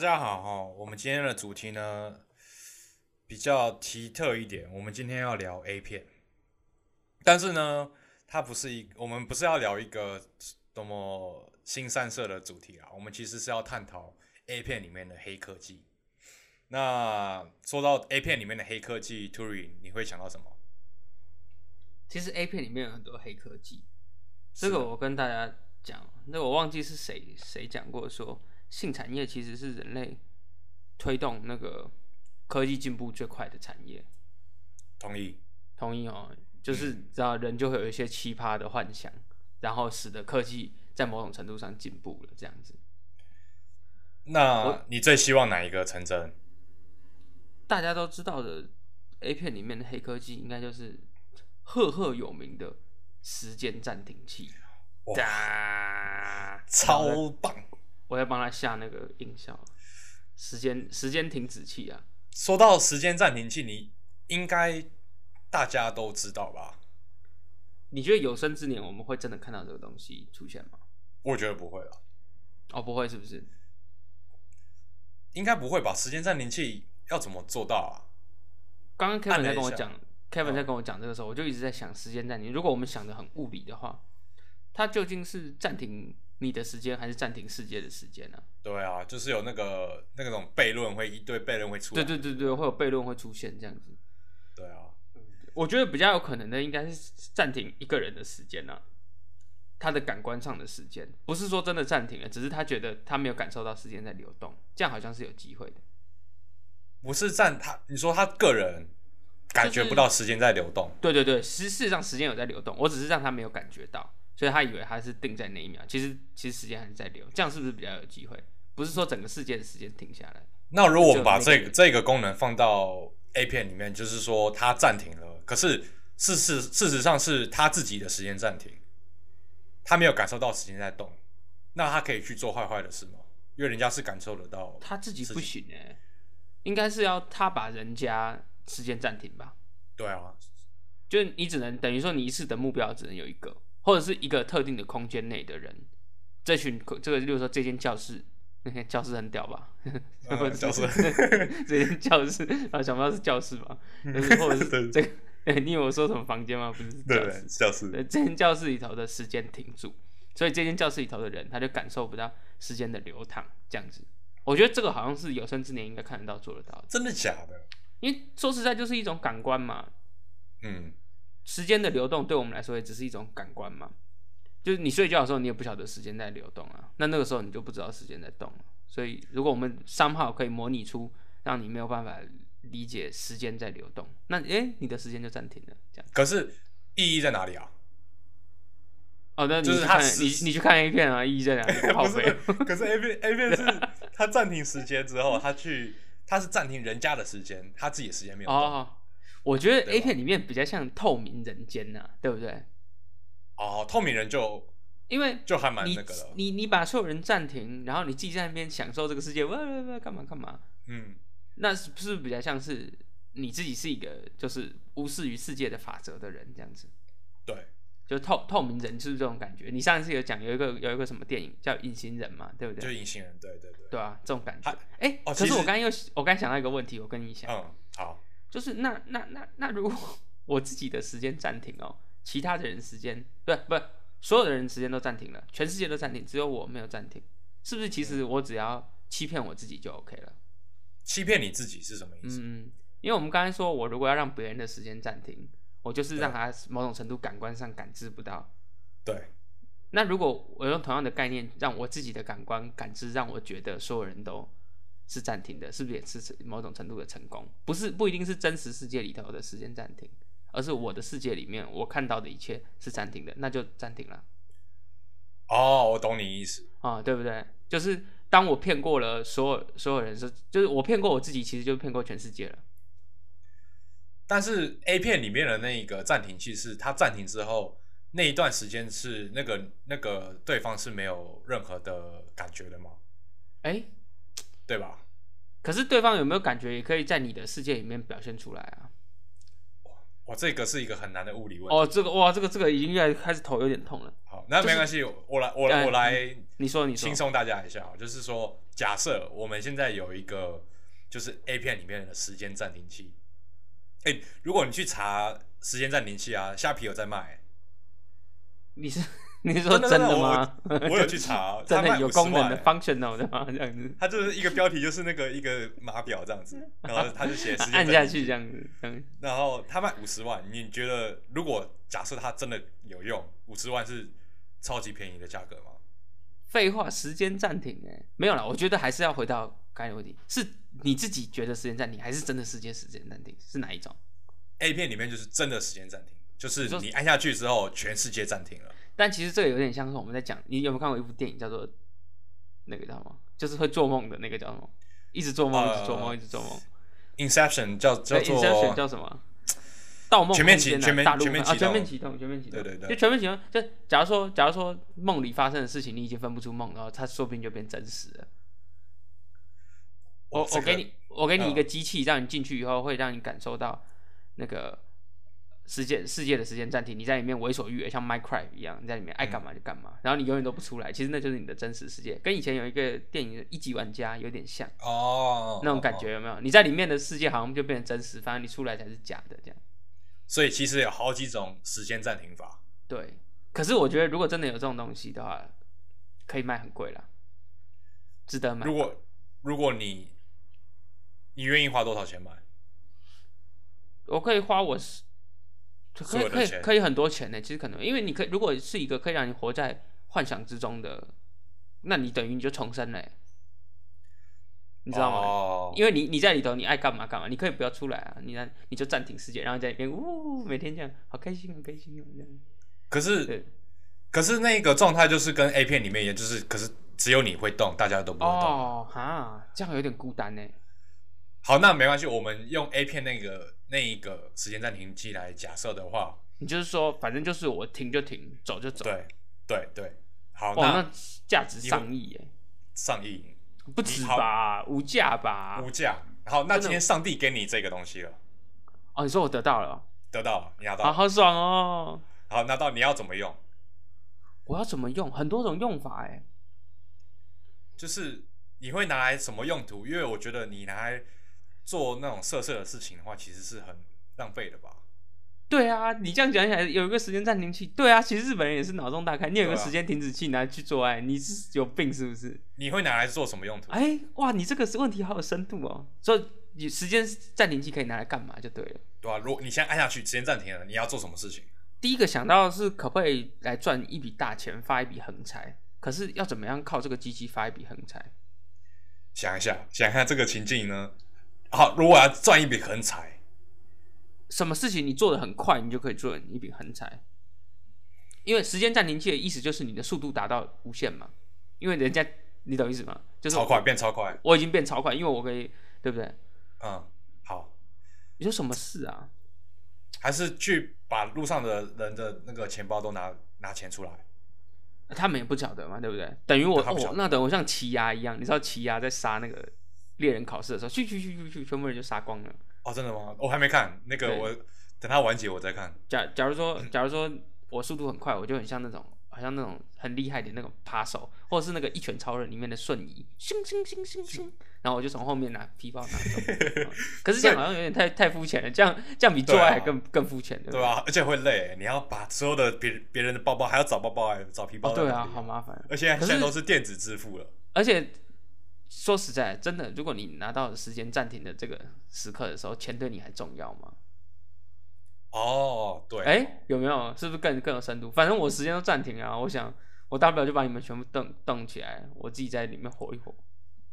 好，大家好哈，我们今天的主题呢比较奇特一点，我们今天要聊 A 片，但是呢，它不是一，我们不是要聊一个多么新三色的主题啊，我们其实是要探讨 A 片里面的黑科技。那说到 A 片里面的黑科技 t u r i 你会想到什么？其实 A 片里面有很多黑科技，这个我跟大家讲，那我忘记是谁谁讲过说。性产业其实是人类推动那个科技进步最快的产业。同意，同意哦，就是知道人就会有一些奇葩的幻想，然后使得科技在某种程度上进步了，这样子。那你最希望哪一个成真？大家都知道的 A 片里面的黑科技，应该就是赫赫有名的时间暂停器。哇，超棒！我在帮他下那个音效，时间时间停止器啊。说到时间暂停器，你应该大家都知道吧？你觉得有生之年我们会真的看到这个东西出现吗？我觉得不会了。哦，不会是不是？应该不会吧？时间暂停器要怎么做到啊？刚刚 Kevin 在跟我讲，Kevin 在跟我讲这个时候，我就一直在想时间暂停。如果我们想的很物理的话，它究竟是暂停？你的时间还是暂停世界的时间呢？对啊，就是有那个那个种悖论会一堆悖论会出来。对对对对，会有悖论会出现这样子。对啊，我觉得比较有可能的应该是暂停一个人的时间呢，他的感官上的时间，不是说真的暂停了，只是他觉得他没有感受到时间在流动，这样好像是有机会的。不是暂他，你说他个人感觉不到时间在流动？对对对，实事实上时间有在流动，我只是让他没有感觉到。所以他以为他是定在那一秒，其实其实时间还是在流，这样是不是比较有机会？不是说整个世界的时间停下来。那如果我们把这个这个功能放到 A 片里面，就是说它暂停了，可是事实事实上是他自己的时间暂停，他没有感受到时间在动，那他可以去做坏坏的事吗？因为人家是感受得到，他自己不行哎，应该是要他把人家时间暂停吧？对啊，就你只能等于说你一次的目标只能有一个。或者是一个特定的空间内的人，这群这个，例如说这间教室，教室很屌吧？教室，这间教室啊，想不到是教室吧？或者是这个，你有说什么房间吗？不是教室，教室。这间教室里头的时间停住，所以这间教室里头的人，他就感受不到时间的流淌，这样子。我觉得这个好像是有生之年应该看得到、做得到。真的假的？因为说实在，就是一种感官嘛。嗯。时间的流动对我们来说也只是一种感官嘛，就是你睡觉的时候你也不晓得时间在流动啊，那那个时候你就不知道时间在动了。所以如果我们三号可以模拟出让你没有办法理解时间在流动，那诶，你的时间就暂停了。这样。可是意义在哪里啊？哦，那你看你你去看 A 片啊，意义在哪里？不是，可是 A 片 A 片是他暂停时间之后，他去他是暂停人家的时间，他自己的时间没有动。我觉得 A 片里面比较像透明人间呐，对不对？哦，透明人就因为就还蛮那个了。你你把所有人暂停，然后你自己在那边享受这个世界，哇哇干嘛干嘛？嗯，那是不是比较像是你自己是一个就是无视于世界的法则的人这样子？对，就透透明人就是这种感觉。你上一次有讲有一个有一个什么电影叫隐形人嘛，对不对？就隐形人，对对对，对啊，这种感觉。哎，可是我刚刚又我刚想到一个问题，我跟你讲，嗯，好。就是那那那那如果 我自己的时间暂停哦，其他的人时间不不，所有的人时间都暂停了，全世界都暂停，只有我没有暂停，是不是？其实我只要欺骗我自己就 OK 了。欺骗你自己是什么意思？嗯，因为我们刚才说，我如果要让别人的时间暂停，我就是让他某种程度感官上感知不到。对。那如果我用同样的概念，让我自己的感官感知，让我觉得所有人都。是暂停的，是不是也是某种程度的成功？不是，不一定是真实世界里头的时间暂停，而是我的世界里面我看到的一切是暂停的，那就暂停了。哦，我懂你意思啊，对不对？就是当我骗过了所有所有人，是就是我骗过我自己，其实就骗过全世界了。但是 A 片里面的那个暂停器是它暂停之后那一段时间是那个那个对方是没有任何的感觉的吗？哎。对吧？可是对方有没有感觉，也可以在你的世界里面表现出来啊？哇，这个是一个很难的物理问题。哦，这个哇，这个这个已经越来开始头有点痛了。好，那没关系，我来我来我来，你说你说，轻松大家一下就是说，假设我们现在有一个就是 A 片里面的时间暂停器。哎，如果你去查时间暂停器啊，虾皮有在卖。你是？你是说真的吗？我 有去查，真的有功能的 functional 的吗？这样子，它就是一个标题，就是那个一个码表这样子，然后他就写时间按下去这样子，然后他卖五十万，你觉得如果假设它真的有用，五十万是超级便宜的价格吗？废话，时间暂停哎，没有了，我觉得还是要回到刚才问题，是你自己觉得时间暂停，还是真的时间时间暂停？是哪一种？A 片里面就是真的时间暂停，就是你按下去之后，全世界暂停了。但其实这个有点像是我们在讲，你有没有看过一部电影叫做那个叫什么？就是会做梦的那个叫什么？一直做梦，一直做梦，一直做梦。Inception 叫叫做 Inception 叫什么？盗梦全面启全面全面启动，全面启动，全面启动。对对对，就全面启动。就假如说，假如说梦里发生的事情你已经分不出梦，然后它说不定就变真实了。我我给你我给你一个机器，让你进去以后会让你感受到那个。世界世界的时间暂停，你在里面为所欲为，像 Minecraft 一样，你在里面爱干嘛就干嘛，然后你永远都不出来。其实那就是你的真实世界，跟以前有一个电影《一级玩家》有点像哦，那种感觉有没有？你在里面的世界好像就变成真实，反正你出来才是假的这样。所以其实有好几种时间暂停法。对，可是我觉得如果真的有这种东西的话，可以卖很贵了，值得买。如果如果你你愿意花多少钱买？我可以花我是。可以可以可以很多钱呢，其实可能因为你可以如果是一个可以让你活在幻想之中的，那你等于你就重生了，你知道吗？因为你你在里头你爱干嘛干嘛，你可以不要出来啊，你呢你就暂停世界，然后在里边呜每天这样好开心好开心哦这样。可是可是那个状态就是跟 A 片里面一样，就是可是只有你会动，大家都不会动。哦哈，这样有点孤单呢。好，那没关系，我们用 A 片那个那一个时间暂停器来假设的话，你就是说，反正就是我停就停，走就走。对对对，好，那价值上亿耶，上亿不止吧，无价吧，无价。好，那今天上帝给你这个东西了，哦，你说我得到了，得到了，你拿到，好爽哦。好，拿到你要怎么用？我要怎么用？很多种用法哎，就是你会拿来什么用途？因为我觉得你拿来。做那种色色的事情的话，其实是很浪费的吧？对啊，你这样讲起来，有一个时间暂停器。对啊，其实日本人也是脑洞大开。你有个时间停止器拿去做爱，你是有病是不是？你会拿来做什么用途？哎，哇，你这个问题好有深度哦。所以你时间暂停器可以拿来干嘛就对了。对啊，如果你现在按下去，时间暂停了，你要做什么事情？第一个想到是可不可以来赚一笔大钱，发一笔横财？可是要怎么样靠这个机器发一笔横财？想一下，想一下这个情境呢？好，如果要赚一笔横财，什么事情你做的很快，你就可以赚一笔横财。因为时间暂停器的意思就是你的速度达到无限嘛。因为人家，你懂意思吗？就是超快变超快，我已经变超快，因为我可以，对不对？嗯，好。你说什么事啊？还是去把路上的人的那个钱包都拿拿钱出来？他们也不晓得嘛，对不对？等于我，那等我像奇亚一样，你知道奇亚在杀那个。猎人考试的时候，去去去去去，全部人就杀光了。哦，真的吗？我还没看那个，我等它完结我再看。假假如说，假如说我速度很快，我就很像那种，好像那种很厉害的那种扒手，或者是那个一拳超人里面的瞬移，咻咻咻咻咻，然后我就从后面拿皮包拿走。可是这样好像有点太太肤浅了，这样这样比做爱还更更肤浅，对吧？而且会累，你要把所有的别别人的包包还要找包包哎，找皮包。对啊，好麻烦。而且现在都是电子支付了，而且。说实在，真的，如果你拿到时间暂停的这个时刻的时候，钱对你还重要吗？哦，对，哎，有没有？是不是更更有深度？反正我时间都暂停啊，我想，我大不了就把你们全部动动起来，我自己在里面活一活。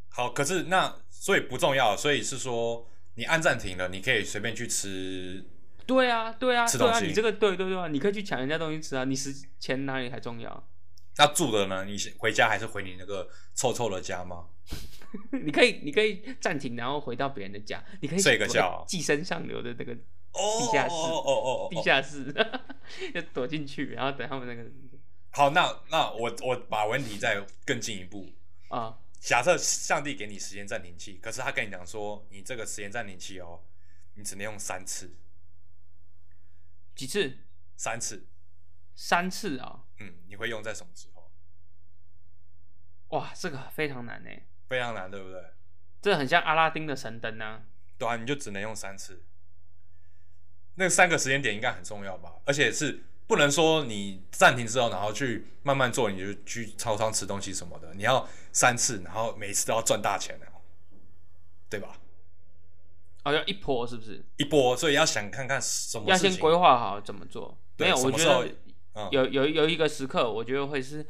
好，可是那所以不重要，所以是说你按暂停了，你可以随便去吃。对啊，对啊，吃东西。你这个对对对啊，你可以去抢人家东西吃啊，你时钱哪里还重要？那住的呢？你回家还是回你那个臭臭的家吗？你可以，你可以暂停，然后回到别人的家。你可以睡个觉，寄生上流的那个地下室，哦哦哦，地下室，就躲进去，然后等他们那个。好，那那我我把问题再更进一步啊。假设上帝给你时间暂停器，可是他跟你讲说，你这个时间暂停器哦，你只能用三次。几次？三次。三次啊？嗯，你会用在什么时候？哇，这个非常难呢。非常难，对不对？这很像阿拉丁的神灯啊。对啊，你就只能用三次。那三个时间点应该很重要吧？而且是不能说你暂停之后，然后去慢慢做，你就去超商吃东西什么的。你要三次，然后每次都要赚大钱的，对吧？哦，要一波是不是？一波，所以要想看看什么。要先规划好怎么做。没有，我觉得有有有一个时刻，我觉得会是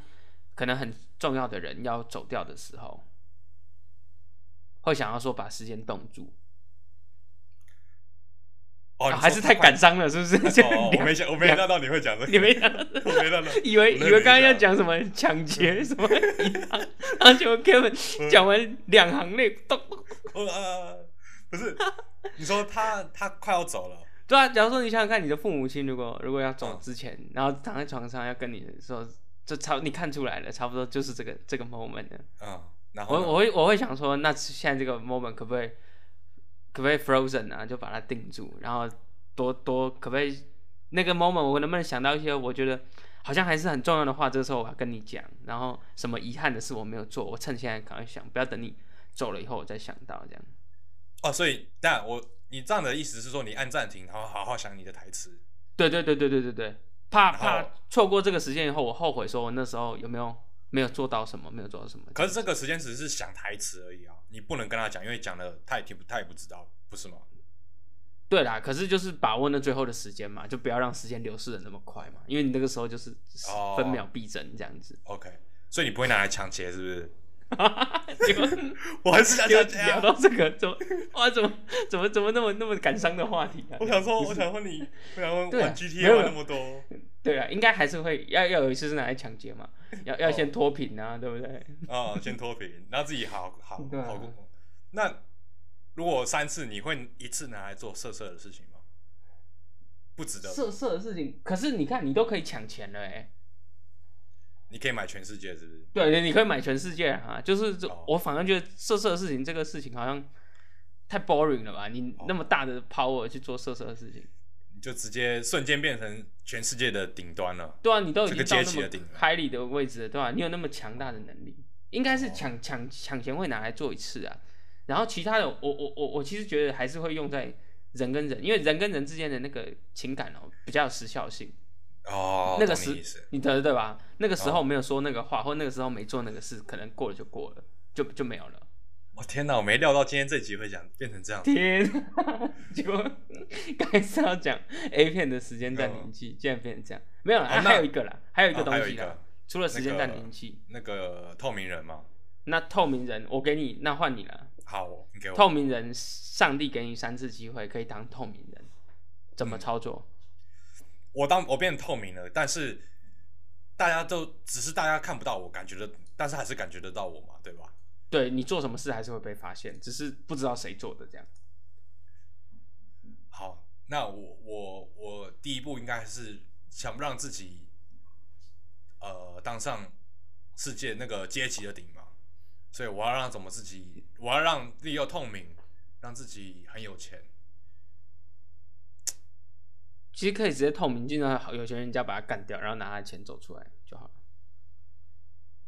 可能很重要的人要走掉的时候。会想要说把时间冻住，哦，还是太感伤了，是不是？我没想，我没料到你会讲这个，你 没想到，我没料到，以为以为刚刚要讲什么抢劫什么然后结果 Kevin 讲完两行泪，咚，不是，你说他他快要走了，对啊，假如说你想想看，你的父母亲如果如果要走之前，然后躺在床上要跟你说，这差你看出来了，差不多就是这个这个 moment 的，嗯。我我会我会想说，那现在这个 moment 可不可以可不可以 frozen 啊？就把它定住，然后多多可不可以那个 moment 我能不能想到一些我觉得好像还是很重要的话？这时候我要跟你讲，然后什么遗憾的事我没有做，我趁现在赶快想，不要等你走了以后我再想到这样。哦，所以但我你这样的意思是说，你按暂停，然后好好想你的台词。对对对对对对对，怕怕错过这个时间以后，我后悔说我那时候有没有。没有做到什么，没有做到什么。可是这个时间只是想台词而已啊，你不能跟他讲，因为讲了他也听不，他也不知道，不是吗？对啦，可是就是把握那最后的时间嘛，就不要让时间流逝的那么快嘛，因为你那个时候就是分秒必争这样子。OK，所以你不会拿来抢劫，是不是？哈哈哈我还是想聊到这个，怎么哇？怎么怎么怎么那么那么感伤的话题啊？我想说，我想问你，我想问玩 GTA 玩那么多，对啊，应该还是会要要有一次是拿来抢劫嘛？要 要先脱贫啊，对不对？啊，先脱贫，然后自己好好 好过。那如果三次，你会一次拿来做色色的事情吗？不值得。色色的事情，可是你看，你都可以抢钱了哎。你可以买全世界，是不是？对对，你可以买全世界啊！就是我反正觉得色色的事情，这个事情好像太 boring 了吧？你那么大的 power 去做色色的事情，你就直接瞬间变成全世界的顶端了。对啊，你都已经到那么 high 的位置了，对吧？你有那么强大的能力，应该是抢抢抢钱会拿来做一次啊。然后其他的，我我我我其实觉得还是会用在人跟人，因为人跟人之间的那个情感哦，比较有时效性。哦，那个时你得对吧？那个时候没有说那个话，或那个时候没做那个事，可能过了就过了，就就没有了。我天哪，我没料到今天这集会讲变成这样。天，结果刚是要讲 A 片的时间暂停器，竟然变成这样。没有了，还有一个啦，还有一个东西啦，除了时间暂停器，那个透明人吗？那透明人，我给你，那换你了。好，你给我透明人，上帝给你三次机会可以当透明人，怎么操作？我当我变透明了，但是大家都只是大家看不到我，感觉的，但是还是感觉得到我嘛，对吧？对你做什么事还是会被发现，只是不知道谁做的这样。好，那我我我第一步应该是想让自己呃当上世界那个阶级的顶嘛，所以我要让怎么自己，我要让自己又透明，让自己很有钱。其实可以直接透明，进到有钱人家把他干掉，然后拿他的钱走出来就好了。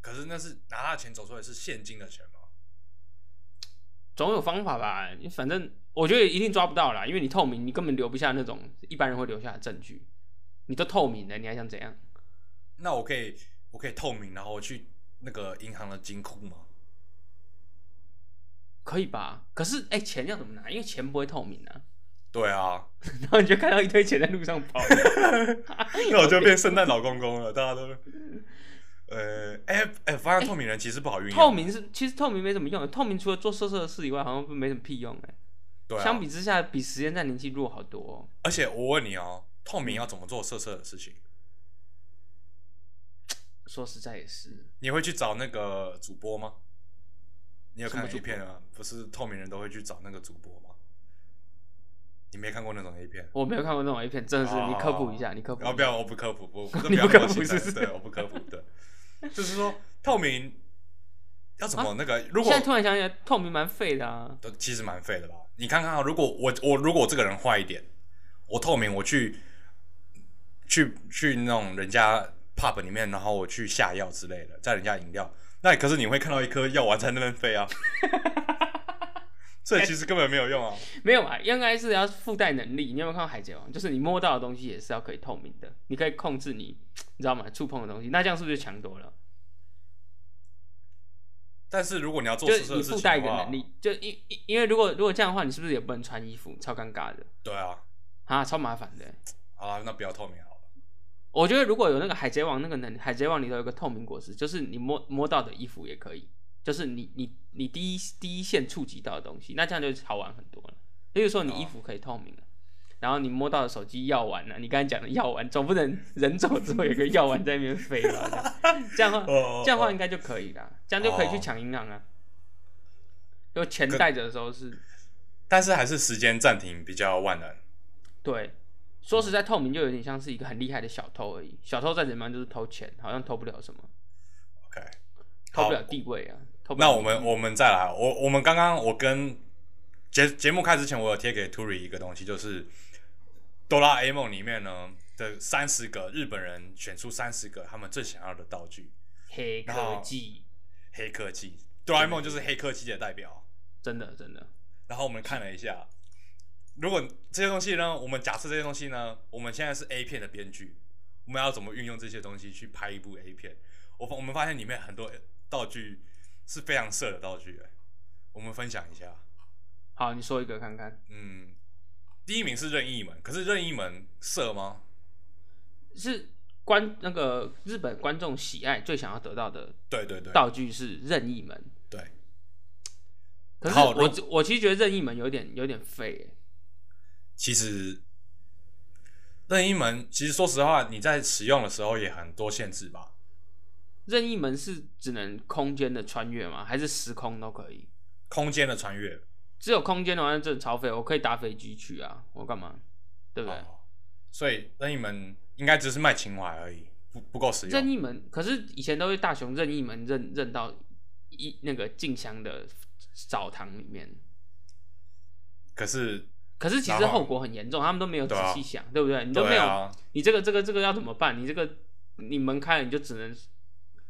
可是那是拿他的钱走出来是现金的钱吗？总有方法吧？你反正我觉得一定抓不到啦，因为你透明，你根本留不下那种一般人会留下的证据。你都透明了，你还想怎样？那我可以，我可以透明，然后去那个银行的金库吗？可以吧？可是哎，钱要怎么拿？因为钱不会透明啊。对啊，然后你就看到一堆钱在路上跑，那我就变圣诞老公公了。大家都，呃，哎哎，发现透明人其实不好运用。透明是其实透明没什么用，透明除了做色色的事以外，好像没什么屁用哎。对，相比之下，比时间暂停器弱好多。而且我问你哦，透明要怎么做色色的事情？说实在也是。你会去找那个主播吗？你有看影片啊？不是透明人都会去找那个主播吗？你没看过那种 A 片？我没有看过那种 A 片，真的是你科普一下，你科普。哦，不要，我不科普，不，你不科普是？对，我不科普的。就是说，透明要怎么那个？如果现在突然想起来，透明蛮废的啊。都其实蛮废的吧？你看看啊，如果我我如果这个人坏一点，我透明，我去去去那种人家 pub 里面，然后我去下药之类的，在人家饮料，那可是你会看到一颗药丸在那边飞啊，这其实根本没有用啊。没有啊，应该是要附带能力。你有没有看到海贼王？就是你摸到的东西也是要可以透明的，你可以控制你，你知道吗？触碰的东西，那这样是不是强多了？但是如果你要做，就是你附带一个能力，就因因因为如果如果这样的话，你是不是也不能穿衣服？超尴尬的。对啊，啊，超麻烦的。好，那不要透明好了。我觉得如果有那个海贼王那个能，海贼王里头有个透明果实，就是你摸摸到的衣服也可以，就是你你你第一第一线触及到的东西，那这样就好玩很多了。比如说你衣服可以透明了。然后你摸到的手机药丸呢？你刚才讲的药丸，总不能人走之后有个药丸在那边飞吧，这样话 这样话应该就可以了，这样就可以去抢银行啊。就钱带着的时候是，但是还是时间暂停比较万能。对，说实在，透明就有点像是一个很厉害的小偷而已。小偷再怎么样就是偷钱，好像偷不了什么。OK，偷不了地位啊。那我们我们再来，我我们刚刚我跟节节目开之前，我有贴给 Turi 一个东西，就是。哆啦 A 梦里面呢的三十个日本人选出三十个他们最想要的道具，黑科技，黑科技，哆啦 A 梦就是黑科技的代表，真的真的。然后我们看了一下，如果这些东西呢，我们假设这些东西呢，我们现在是 A 片的编剧，我们要怎么运用这些东西去拍一部 A 片？我我们发现里面很多道具是非常色的道具，我们分享一下。好，你说一个看看。嗯。第一名是任意门，可是任意门色吗？是观那个日本观众喜爱最想要得到的，对对对，道具是任意门。对。可是我我其实觉得任意门有点有点废。其实任意门其实说实话，你在使用的时候也很多限制吧？任意门是只能空间的穿越吗？还是时空都可以？空间的穿越。只有空间的话，那真的超费。我可以搭飞机去啊，我干嘛？对不对？所以任意门应该只是卖情怀而已，不不够实用。任意门，可是以前都是大雄任意门认认到一那个静香的澡堂里面。可是，可是其实后果很严重，他们都没有仔细想，对不对？你都没有，你这个这个这个要怎么办？你这个你门开了，你就只能。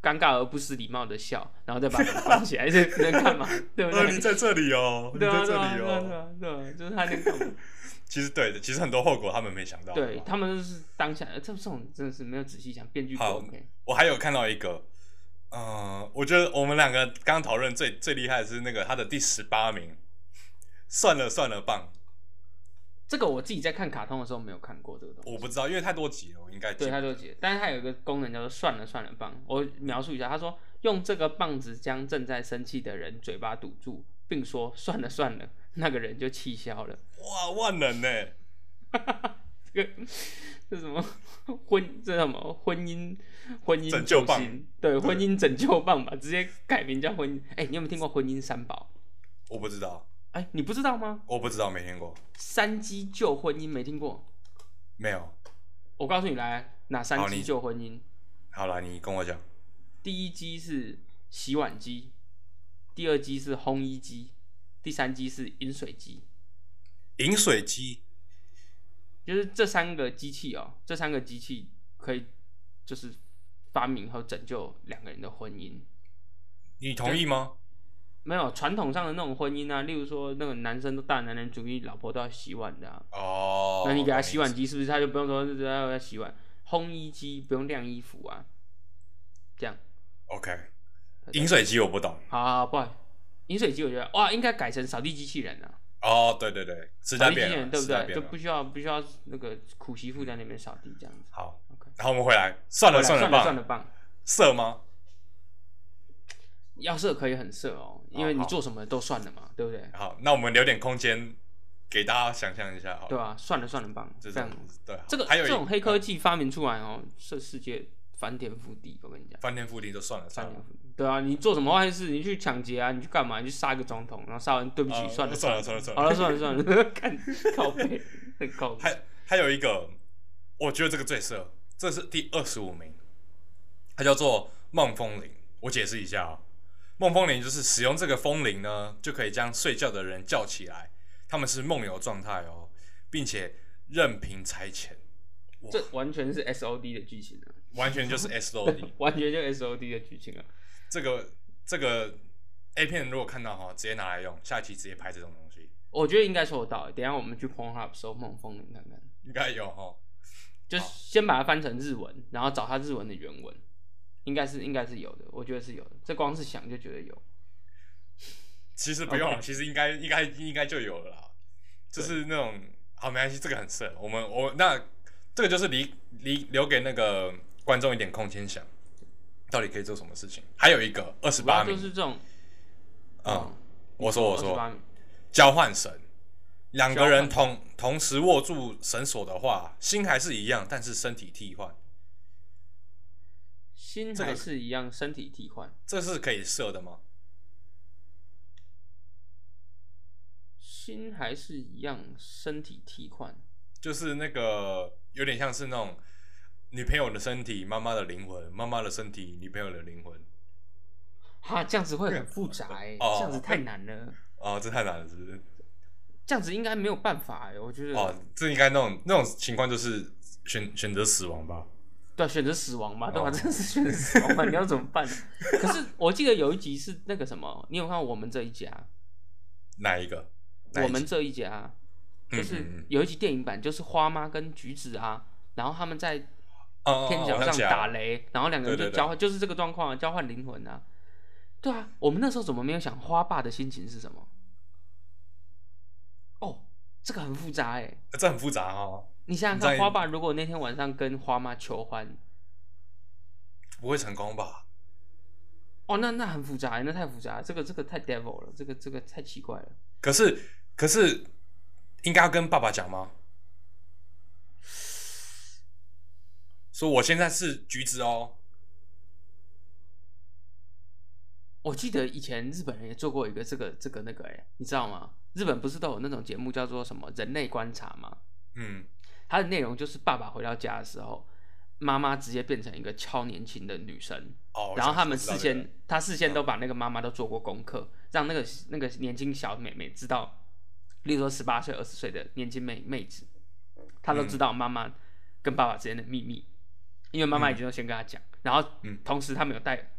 尴尬而不失礼貌的笑，然后再把 门关起来，这能干嘛？对不对？你在这里哦，你在这里哦，对啊，就是他那个。其实对的，其实很多后果他们没想到。对他们是当下，这这种真的是没有仔细想，编剧好。我还有看到一个，嗯，我觉得我们两个刚刚讨论最最厉害的是那个他的第十八名，算了算了棒。这个我自己在看卡通的时候没有看过这个东西，我不知道，因为太多集了，我应该对太多集。但是它有一个功能叫做“算了算了棒”，我描述一下，他说用这个棒子将正在生气的人嘴巴堵住，并说“算了算了”，那个人就气消了。哇，万能呢！这个这什么婚？这什么婚姻？婚姻拯救棒？对，婚姻拯救棒吧，直接改名叫婚姻。哎，你有没有听过婚姻三宝？我不知道。哎，你不知道吗？我不知道，没听过。三击救婚姻没听过？没有。我告诉你，来哪三击救婚姻？好了，你跟我讲。第一击是洗碗机，第二击是烘衣机，第三击是饮水机。饮水机就是这三个机器哦，这三个机器可以就是发明和拯救两个人的婚姻。你同意吗？没有传统上的那种婚姻啊，例如说那个男生都大男人主义，老婆都要洗碗的。哦。那你给他洗碗机，是不是他就不用说要要洗碗？烘衣机不用晾衣服啊？这样。OK。饮水机我不懂。好好，不好意思，饮水机我觉得哇，应该改成扫地机器人啊。哦，对对对，扫地机器人对不对？就不需要不需要那个苦媳妇在那边扫地这样子。好，OK。然后我们回来，算了算了棒，算了棒，色吗？要色可以很色哦，因为你做什么都算了嘛，对不对？好，那我们留点空间给大家想象一下，好。对啊，算了算了，棒，这样对。这个这种黑科技发明出来哦，这世界翻天覆地，我跟你讲。翻天覆地就算了，算了。对啊，你做什么坏事？你去抢劫啊？你去干嘛？你去杀一个总统，然后杀完，对不起，算了算了算了算了，好了算了算了，看靠背，靠背。还还有一个，我觉得这个最色，这是第二十五名，它叫做梦风铃。我解释一下啊。梦风铃就是使用这个风铃呢，就可以将睡觉的人叫起来，他们是梦游状态哦，并且任凭差遣。这完全是 S O D 的剧情啊，完全就是 S O D，完全就 S O D 的剧情啊。这个这个 A 片如果看到哈，直接拿来用，下一期直接拍这种东西。我觉得应该收得到，等下我们去 Pornhub 搜梦风铃看看，应该有哈。就先把它翻成日文，然后找它日文的原文，应该是应该是有的，我觉得是有的。这光是想就觉得有。其实不用了，其实应该应该应该就有了啦。就是那种好没关系，这个很色。我们我那这个就是离离留给那个观众一点空间想，到底可以做什么事情。还有一个二十八名，就是这种。嗯，我说我说，交换绳。两个人同同时握住绳索的话，心还是一样，但是身体替换。心还是一样，身体替换。这是可以设的吗？心还是一样，身体替换。就是那个有点像是那种女朋友的身体，妈妈的灵魂，妈妈的身体，女朋友的灵魂。哈，这样子会很复杂哎，这样子太难了。哦，这太难了，是不是？这样子应该没有办法哎，我觉得哦，这应该那种那种情况就是选选择死亡吧？对，选择死亡嘛，对吧？真的是选择死亡嘛？你要怎么办？可是我记得有一集是那个什么，你有看我们这一家？哪一个？我们这一家就是有一集电影版，就是花妈跟橘子啊，然后他们在天桥上打雷，然后两个人就交换，就是这个状况，交换灵魂啊。对啊，我们那时候怎么没有想花爸的心情是什么？哦，这个很复杂哎，这很复杂哦。你想想看，花爸如果那天晚上跟花妈求欢，不会成功吧？哦，那那很复杂，那太复杂，这个这个太 devil 了，这个这个太奇怪了。可是可是，应该要跟爸爸讲吗？说我现在是橘子哦。我记得以前日本人也做过一个这个这个那个哎，你知道吗？日本不是都有那种节目叫做什么人类观察吗？嗯，它的内容就是爸爸回到家的时候，妈妈直接变成一个超年轻的女生，哦，然后他们事先他事先都把那个妈妈都做过功课，让那个那个年轻小妹妹知道，例如说十八岁二十岁的年轻妹妹子，她都知道妈妈跟爸爸之间的秘密，因为妈妈已经都先跟她讲，然后同时他们有戴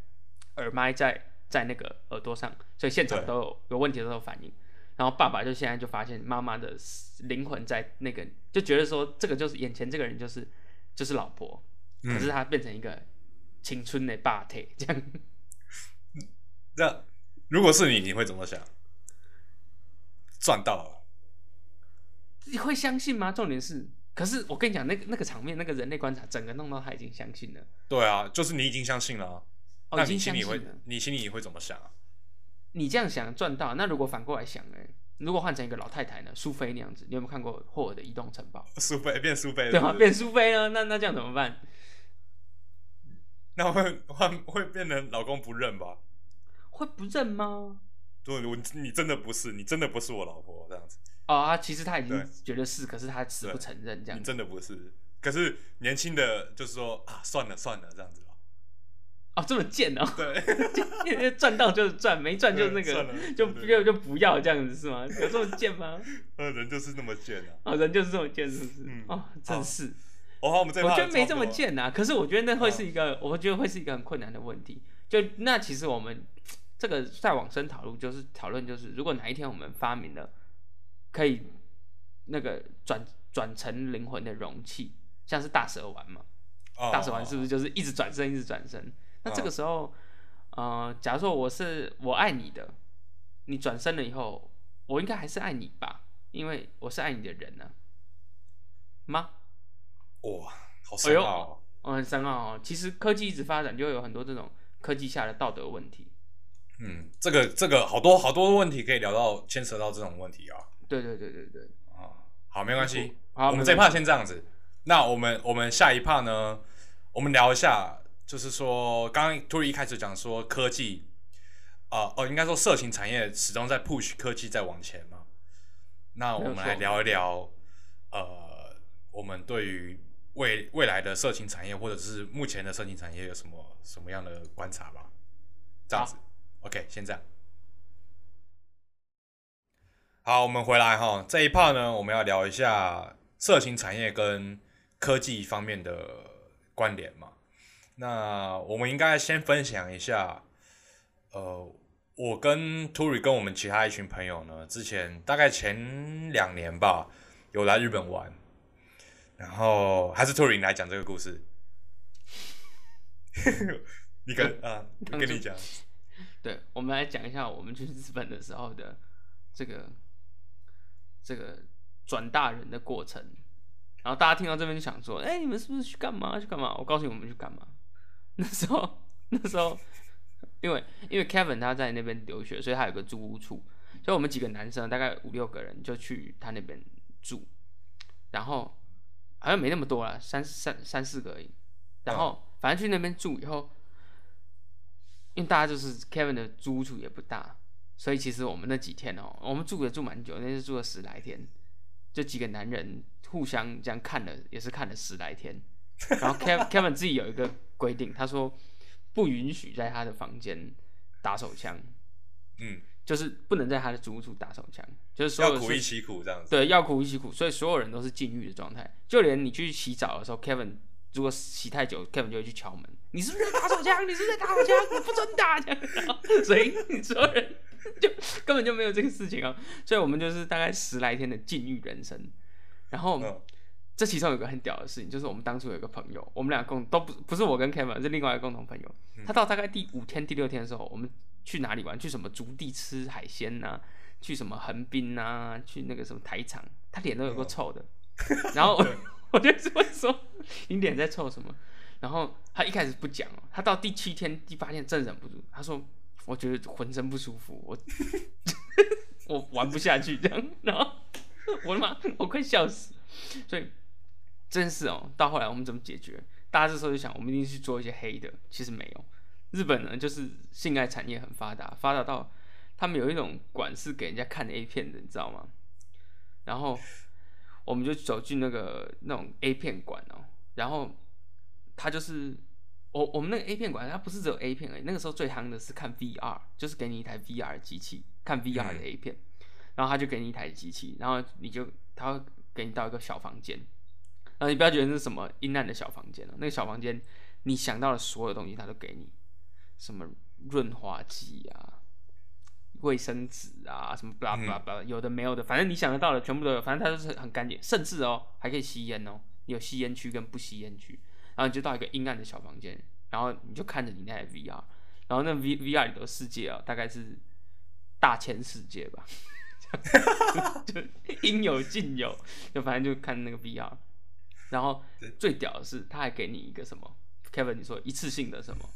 耳麦在。在那个耳朵上，所以现场都有有问题的时候反应。然后爸爸就现在就发现妈妈的灵魂在那个，就觉得说这个就是眼前这个人就是就是老婆，可是他变成一个青春的霸体这样。那如果是你，你会怎么想？赚到了，你会相信吗？重点是，可是我跟你讲，那个那个场面，那个人类观察，整个弄到他已经相信了。对啊，就是你已经相信了。那你心里会，你心里会怎么想啊？你这样想赚到，那如果反过来想呢？如果换成一个老太太呢？苏菲那样子，你有没有看过霍尔的移动城堡？苏菲变苏菲，对吗？变苏菲呢？那那这样怎么办？那会换会变成老公不认吧？会不认吗？对，我你真的不是，你真的不是我老婆这样子。哦啊，其实他已经觉得是，可是他死不承认这样。你真的不是，可是年轻的就是说啊，算了算了这样子。哦，这么贱哦！对，赚到就是赚，没赚就那个，就就就不要这样子是吗？有这么贱吗？呃，人就是那么贱啊！啊，人就是这么贱，是不是？哦，真是。哦，我们这我觉得没这么贱呐，可是我觉得那会是一个，我觉得会是一个很困难的问题。就那其实我们这个再往深讨论，就是讨论就是，如果哪一天我们发明了可以那个转转成灵魂的容器，像是大蛇丸嘛，大蛇丸是不是就是一直转身，一直转身？那这个时候，呃，假如说我是我爱你的，你转身了以后，我应该还是爱你吧？因为我是爱你的人呢，吗？哇，好深奥，哦，很深奥哦。其实科技一直发展，就会有很多这种科技下的道德问题。嗯，这个这个好多好多问题可以聊到，牵扯到这种问题啊。对对对对对。啊，好，没关系。好，我们这一 part 先这样子。那我们我们下一 part 呢？我们聊一下。就是说，刚刚突然一开始讲说科技，啊哦，应该说色情产业始终在 push 科技在往前嘛。那我们来聊一聊，呃，我们对于未未来的色情产业或者是目前的色情产业有什么什么样的观察吧？这样子，OK，先这样。好，我们回来哈，这一 part 呢，我们要聊一下色情产业跟科技方面的关联嘛。那我们应该先分享一下，呃，我跟 Turi 跟我们其他一群朋友呢，之前大概前两年吧，有来日本玩，然后还是 Turi 来讲这个故事。你跟啊，跟你讲，对，我们来讲一下我们去日本的时候的这个这个转大人的过程。然后大家听到这边就想说：“哎，你们是不是去干嘛？去干嘛？”我告诉你，我们去干嘛？那时候，那时候，因为因为 Kevin 他在那边留学，所以他有个租屋处，所以我们几个男生大概五六个人就去他那边住。然后好像没那么多了，三三三四个而已。然后反正去那边住以后。因为大家就是 Kevin 的租屋处也不大，所以其实我们那几天哦，我们住也住蛮久，那是住了十来天，就几个男人互相这样看了，也是看了十来天。然后 Kevin Kevin 自己有一个规定，他说不允许在他的房间打手枪，嗯，就是不能在他的租屋处打手枪，就是所有要苦一起苦这样子。对，要苦一起苦，所以所有人都是禁欲的状态，就连你去洗澡的时候，Kevin 如果洗太久，Kevin 就会去敲门。你是不是在打手枪？你是不是在打手枪？我不准打！这样，所以所有人就根本就没有这个事情啊。所以我们就是大概十来天的禁欲人生。然后这其中有个很屌的事情，就是我们当初有一个朋友，我们俩共都不不是我跟 Kevin，是另外一个共同朋友。他到大概第五天、第六天的时候，我们去哪里玩？去什么竹地吃海鲜呐？去什么横滨呐？去那个什么台场？他脸都有个臭的。然后我 就说：“你脸在臭什么？”然后他一开始不讲哦，他到第七天、第八天真忍不住，他说：“我觉得浑身不舒服，我 我玩不下去这样。”然后我的妈，我快笑死！所以真是哦，到后来我们怎么解决？大家这时候就想，我们一定去做一些黑的，其实没有。日本呢，就是性爱产业很发达，发达到他们有一种馆是给人家看 A 片的，你知道吗？然后我们就走进那个那种 A 片馆哦，然后。他就是我我们那个 A 片馆，它不是只有 A 片而已。那个时候最夯的是看 VR，就是给你一台 VR 机器看 VR 的 A 片，然后他就给你一台机器，然后你就他会给你到一个小房间，然后你不要觉得是什么阴暗的小房间哦，那个小房间你想到的所有东西他都给你，什么润滑剂啊、卫生纸啊，什么巴拉巴拉巴拉，有的没有的，反正你想得到的全部都有，反正它就是很干净，甚至哦还可以吸烟哦，有吸烟区跟不吸烟区。然后你就到一个阴暗的小房间，然后你就看着你那台 VR，然后那 V VR 里的世界啊，大概是大千世界吧，就应有尽有，就反正就看那个 VR。然后最屌的是，他还给你一个什么？Kevin，你说一次性的什么？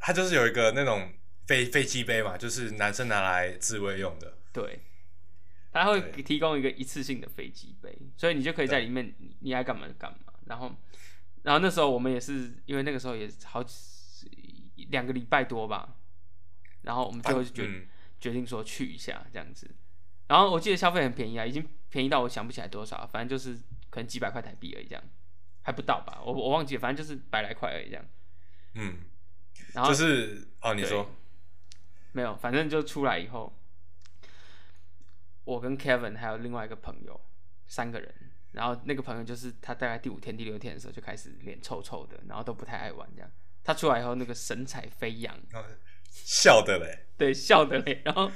他就是有一个那种飞飞机杯嘛，就是男生拿来自慰用的。对，他会提供一个一次性的飞机杯，所以你就可以在里面，你爱干嘛就干嘛。然后。然后那时候我们也是，因为那个时候也好两个礼拜多吧，然后我们最后就决决定说去一下这样子。然后我记得消费很便宜啊，已经便宜到我想不起来多少，反正就是可能几百块台币而已，这样还不到吧？我我忘记了，反正就是百来块而已这样。嗯，然后就是哦，你说没有，反正就出来以后，我跟 Kevin 还有另外一个朋友三个人。然后那个朋友就是他，大概第五天、第六天的时候就开始脸臭臭的，然后都不太爱玩这样。他出来以后，那个神采飞扬，笑的嘞，对，笑的嘞。然后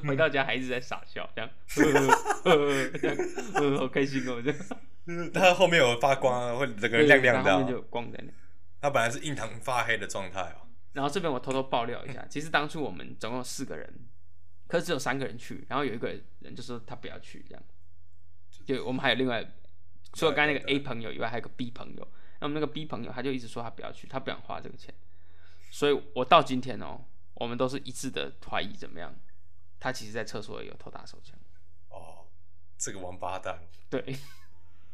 回回到家还一直在傻笑，这样，这 样，好开心哦，这样。他后面有发光，会整个亮亮的，后面就有光在那。他本来是印堂发黑的状态哦。然后这边我偷偷爆料一下，其实当初我们总共四个人，可是只有三个人去，然后有一个人就说他不要去这样。就我们还有另外，除了刚才那个 A 朋友以外，还有个 B 朋友。那我们那个 B 朋友他就一直说他不要去，他不想花这个钱。所以我到今天哦，我们都是一致的怀疑怎么样？他其实在厕所也有偷打手枪。哦，这个王八蛋。对。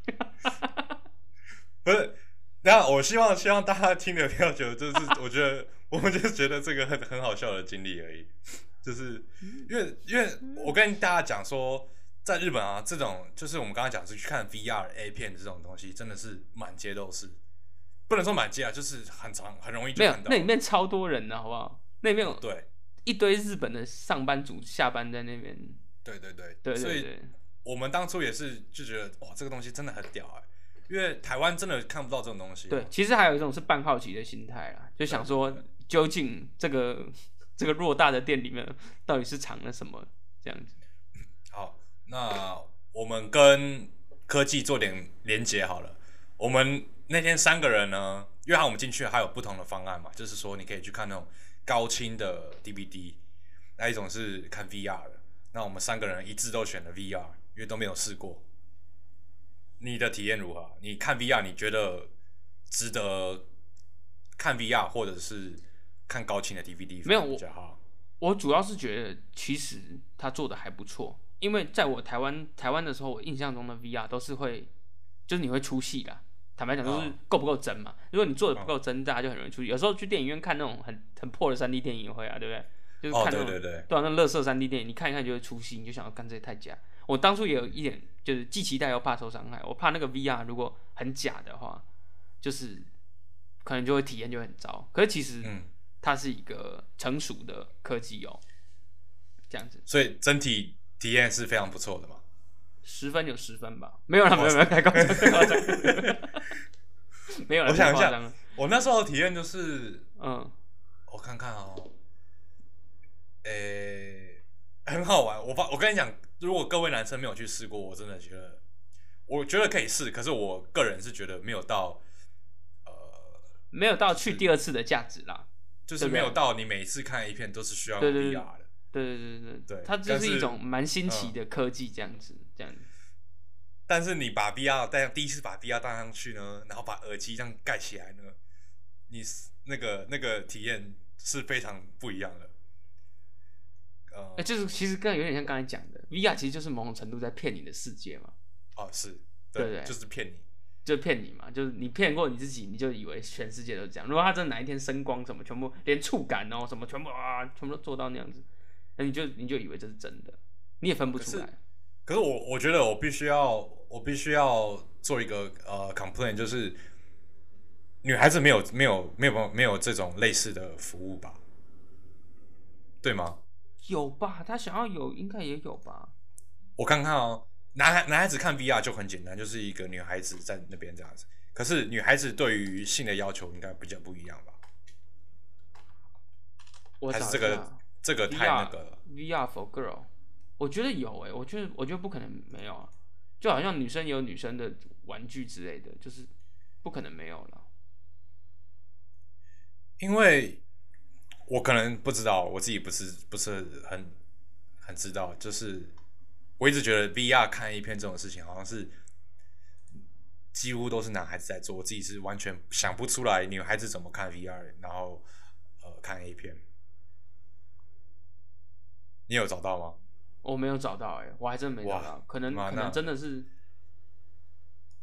不是，那我希望希望大家听的不要觉得就是，我觉得我们就是觉得这个很很好笑的经历而已。就是因为因为我跟大家讲说。在日本啊，这种就是我们刚刚讲是去看 VR A 片的这种东西，真的是满街都是，不能说满街啊，就是很长，很容易就看到。那里面超多人的，好不好？那边有对一堆日本的上班族下班在那边。对对对对，所以我们当初也是就觉得哇，这个东西真的很屌哎。因为台湾真的看不到这种东西。对，其实还有一种是半好奇的心态啦，就想说究竟这个 这个偌大的店里面到底是藏了什么这样子。好，那我们跟科技做点连接好了。我们那天三个人呢，因为我们进去还有不同的方案嘛，就是说你可以去看那种高清的 DVD，那一种是看 VR 的。那我们三个人一致都选了 VR，因为都没有试过。你的体验如何？你看 VR，你觉得值得看 VR，或者是看高清的 DVD？没有我，我主要是觉得其实他做的还不错，因为在我台湾台湾的时候，我印象中的 VR 都是会，就是你会出戏的。坦白讲，就是够不够真嘛？如果你做的不够真，大家就很容易出戏。有时候去电影院看那种很很破的三 D 电影会啊，对不对？就是看那种对对对，对啊，那乐色三 D 电影，你看一看就会出戏，你就想要干这些太假。我当初也有一点，就是既期待又怕受伤害。我怕那个 VR 如果很假的话，就是可能就会体验就很糟。可是其实，它是一个成熟的科技哦，这样子。所以整体体验是非常不错的嘛？十分有十分吧？没有了，没有 没有，太夸张，太夸张。没有了，我想一下，我那时候的体验就是，嗯，我看看哦，诶，很好玩。我发，我跟你讲。如果各位男生没有去试过，我真的觉得，我觉得可以试。可是我个人是觉得没有到，呃，没有到去第二次的价值啦。就是没有到你每次看一片都是需要 VR 的。对对对对对，它就是一种蛮新奇的科技，这样子这样子。但是你把 VR 戴上，第一次把 VR 戴上去呢，然后把耳机这样盖起来呢，你那个那个体验是非常不一样的。呃，就是其实刚有点像刚才讲的，VR 其实就是某种程度在骗你的世界嘛。哦，是，对对，就是骗你，就骗你嘛，就是你骗过你自己，你就以为全世界都是这样。如果他真的哪一天声光什么全部连触感哦什么全部啊全部都做到那样子，那你就你就以为这是真的，你也分不出来。可是我我觉得我必须要我必须要做一个呃 complaint，就是女孩子没有没有没有没有这种类似的服务吧？对吗？有吧，他想要有，应该也有吧。我看看哦，男孩男孩子看 VR 就很简单，就是一个女孩子在那边这样子。可是女孩子对于性的要求应该比较不一样吧？还是这个这个太那个了 VR for girl，我觉得有诶，我觉得我觉得不可能没有啊，就好像女生有女生的玩具之类的，就是不可能没有了，因为。我可能不知道，我自己不是不是很很知道，就是我一直觉得 VR 看一片这种事情，好像是几乎都是男孩子在做，我自己是完全想不出来女孩子怎么看 VR，然后呃看 A 片。你有找到吗？我没有找到，哎，我还真没找到，可能可能真的是。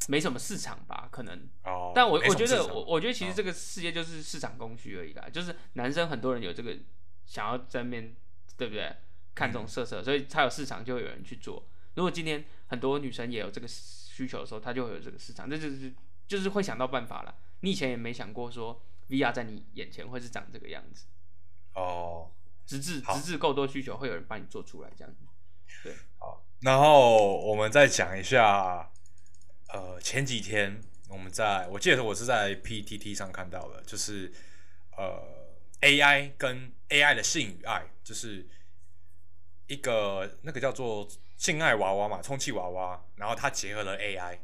没什么市场吧，可能。哦。但我我觉得，我我觉得其实这个世界就是市场供需而已啦。就是男生很多人有这个想要在面对不对？看这种色色，所以才有市场就会有人去做。如果今天很多女生也有这个需求的时候，他就会有这个市场。这就是就是会想到办法了。你以前也没想过说 VR 在你眼前会是长这个样子。哦。直至直至够多需求，会有人帮你做出来这样子。对。好，然后我们再讲一下。呃，前几天我们在我记得我是在 PTT 上看到的，就是呃 AI 跟 AI 的性与爱，就是一个那个叫做性爱娃娃嘛，充气娃娃，然后它结合了 AI，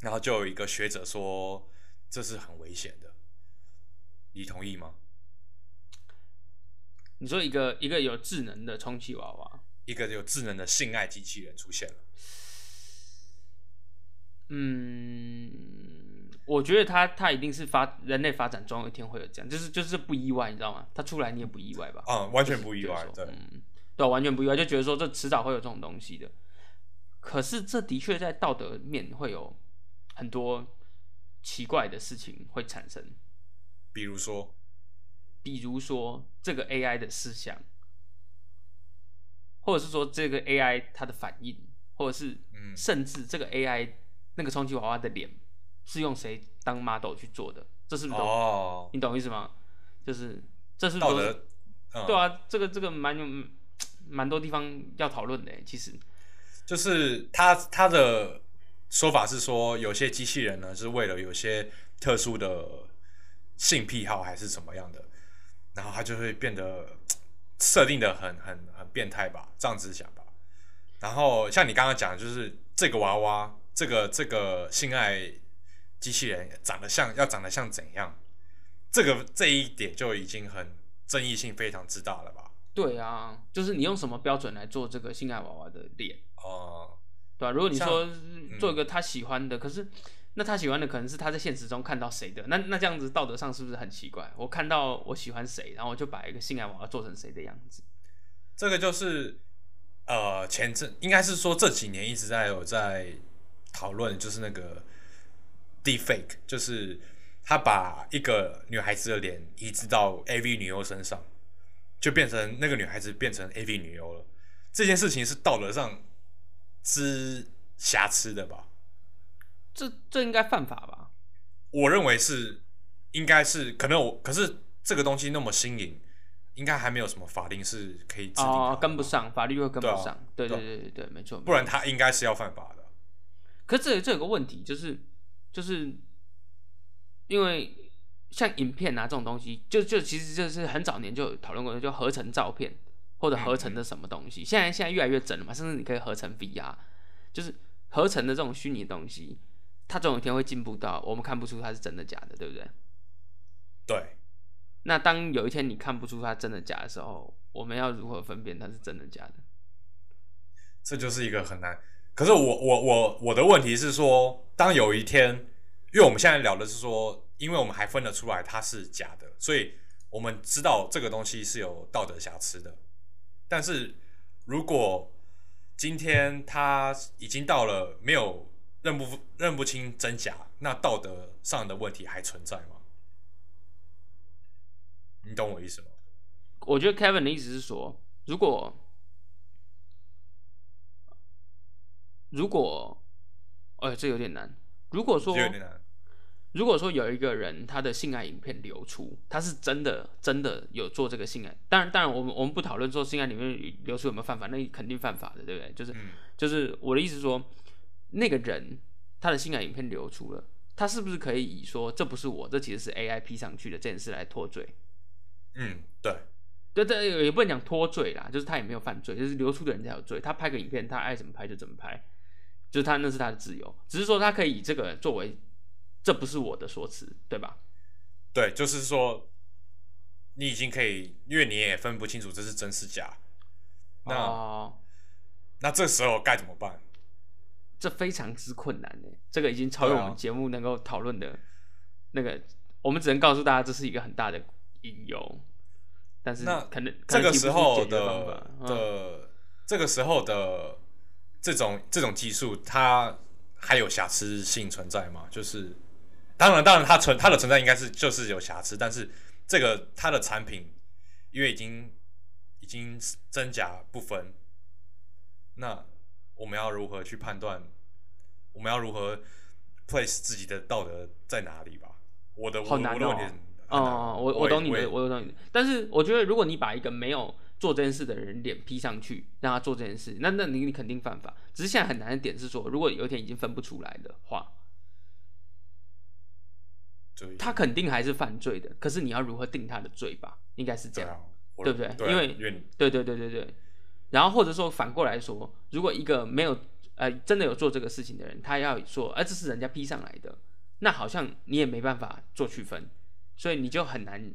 然后就有一个学者说这是很危险的，你同意吗？你说一个一个有智能的充气娃娃，一个有智能的性爱机器人出现了。嗯，我觉得他他一定是发人类发展中有一天会有这样，就是就是不意外，你知道吗？他出来你也不意外吧？嗯，完全不意外，对，对，完全不意外，就觉得说这迟早会有这种东西的。可是这的确在道德面会有很多奇怪的事情会产生，比如说，比如说这个 AI 的思想，或者是说这个 AI 它的反应，或者是甚至这个 AI。那个充气娃娃的脸是用谁当 model 去做的？这是不懂？哦？你懂意思吗？就是这是道德，对啊，这个这个蛮有蛮多地方要讨论的。其实就是他他的说法是说，有些机器人呢是为了有些特殊的性癖好还是什么样的，然后他就会变得设定的很很很变态吧，这样子想吧。然后像你刚刚讲的，就是这个娃娃，这个这个性爱机器人长得像要长得像怎样，这个这一点就已经很争议性非常之大了吧？对啊，就是你用什么标准来做这个性爱娃娃的脸？哦。对吧？如果你说做一个他喜欢的，可是那他喜欢的可能是他在现实中看到谁的，那那这样子道德上是不是很奇怪？我看到我喜欢谁，然后我就把一个性爱娃娃做成谁的样子？这个就是呃，前阵应该是说这几年一直在有在讨论，就是那个 deepfake，就是他把一个女孩子的脸移植到 AV 女优身上，就变成那个女孩子变成 AV 女优了。这件事情是道德上。是瑕疵的吧？这这应该犯法吧？我认为是，应该是，可能我可是这个东西那么新颖，应该还没有什么法令是可以制定。哦，跟不上，法律会跟不上。对对对对对，没错。不然他应该是要犯法的。可这这有个问题，就是就是因为像影片啊这种东西，就就其实就是很早年就讨论过，就合成照片。或者合成的什么东西，现在现在越来越整了嘛，甚至你可以合成 VR，就是合成的这种虚拟东西，它总有一天会进步到我们看不出他是真的假的，对不对？对。那当有一天你看不出他真的假的时候，我们要如何分辨他是真的假的？这就是一个很难。可是我我我我的问题是说，当有一天，因为我们现在聊的是说，因为我们还分得出来他是假的，所以我们知道这个东西是有道德瑕疵的。但是，如果今天他已经到了没有认不认不清真假，那道德上的问题还存在吗？你懂我意思吗？我觉得 Kevin 的意思是说，如果如果，哎，这有点难。如果说。如果说有一个人他的性爱影片流出，他是真的真的有做这个性爱，当然当然我们我们不讨论说性爱里面流出有没有犯法，那肯定犯法的，对不对？就是就是我的意思说，那个人他的性感影片流出了，他是不是可以以说这不是我，这其实是 AI P 上去的这件事来脱罪？嗯，对，对对，也不能讲脱罪啦，就是他也没有犯罪，就是流出的人才有罪。他拍个影片，他爱怎么拍就怎么拍，就是他那是他的自由，只是说他可以以这个作为。这不是我的说辞，对吧？对，就是说，你已经可以，因为你也分不清楚这是真是假。那那这时候该怎么办？这非常之困难呢。这个已经超越我们节目能够讨论的那个，我们只能告诉大家这是一个很大的隐忧。但是，那可能这个时候的的这个时候的这种这种技术，它还有瑕疵性存在吗？就是。当然，当然，它存它的存在应该是就是有瑕疵，但是这个它的产品因为已经已经真假不分，那我们要如何去判断？我们要如何 place 自己的道德在哪里吧？我的好难哦。哦，我我懂你的，我懂你的。但是我觉得，如果你把一个没有做这件事的人脸 P 上去，让他做这件事，那那你你肯定犯法。只是现在很难的点是说，如果有一天已经分不出来的话。他肯定还是犯罪的，可是你要如何定他的罪吧？应该是这样，对不对？因为对对对对对。然后或者说反过来说，如果一个没有呃真的有做这个事情的人，他要说哎这是人家逼上来的，那好像你也没办法做区分，所以你就很难，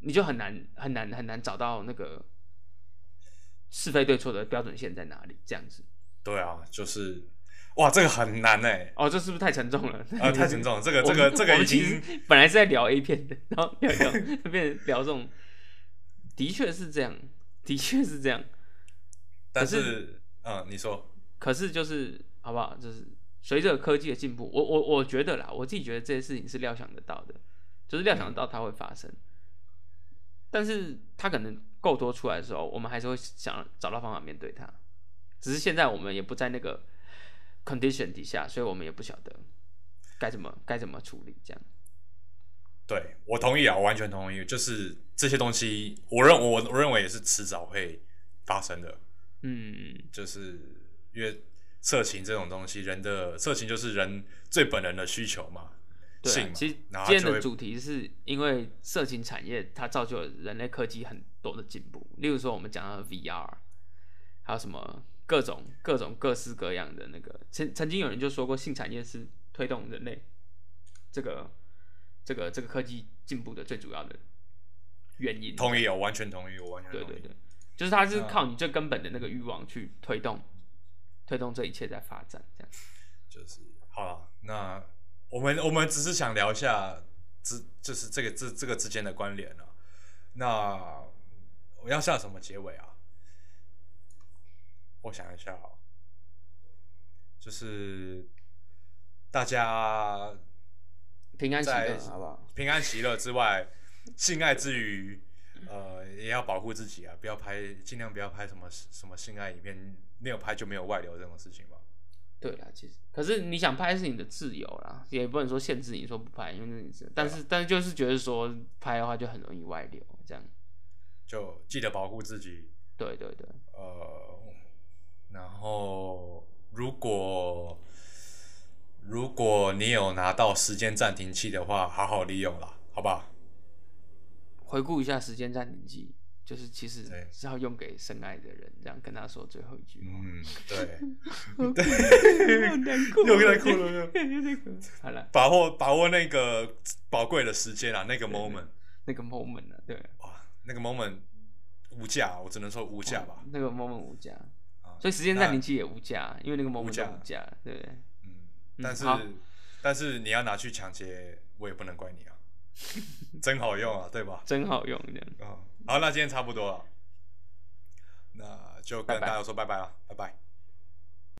你就很难很难很难找到那个是非对错的标准线在哪里？这样子。对啊，就是。哇，这个很难哎！哦，这是不是太沉重了？啊，太沉重了。这个、这个、这个已经本来是在聊 A 片的，然后聊聊 变成聊这种，的确是这样，的确是这样。但是，嗯，你说，可是就是好不好？就是随着科技的进步，我我我觉得啦，我自己觉得这些事情是料想得到的，就是料想得到它会发生。但是它可能够多出来的时候，我们还是会想找到方法面对它。只是现在我们也不在那个。condition 底下，所以我们也不晓得该怎么该怎么处理这样。对我同意啊，我完全同意。就是这些东西，我认我我认为也是迟早会发生的。嗯，就是因为色情这种东西，人的色情就是人最本能的需求嘛。对，其实今天的主题是因为色情产业它造就了人类科技很多的进步。例如说，我们讲到 VR，还有什么各种各种各式各样的那个，曾曾经有人就说过，性产业是推动人类这个这个这个科技进步的最主要的原因。同意，我完全同意，我完全同意对对对，就是它是靠你最根本的那个欲望去推动推动这一切在发展，这样。就是好了，那。我们我们只是想聊一下之就是这个这这个之间的关联了。那我要下什么结尾啊？我想一下啊，就是大家平安喜乐，好不好？平安喜乐之外，性爱之余，呃，也要保护自己啊，不要拍，尽量不要拍什么什么性爱影片，没有拍就没有外流这种事情吧。对啦，其实可是你想拍是你的自由啦，也不能说限制你说不拍，因为你是，但是但是就是觉得说拍的话就很容易外流，这样就记得保护自己。对对对，呃，然后如果如果你有拿到时间暂停器的话，好好利用啦，好不好？回顾一下时间暂停器。就是其实是要用给深爱的人，这样跟他说最后一句。嗯，对，对，又在哭了，好了，把握把握那个宝贵的时间啊，那个 moment，那个 moment 啊，对，哇，那个 moment 无价，我只能说无价吧。那个 moment 无价，所以时间暂停器也无价，因为那个 moment 无价，对不对？嗯，但是但是你要拿去抢劫，我也不能怪你啊，真好用啊，对吧？真好用，这样。好，那今天差不多了，那就跟大家说拜拜了，拜拜。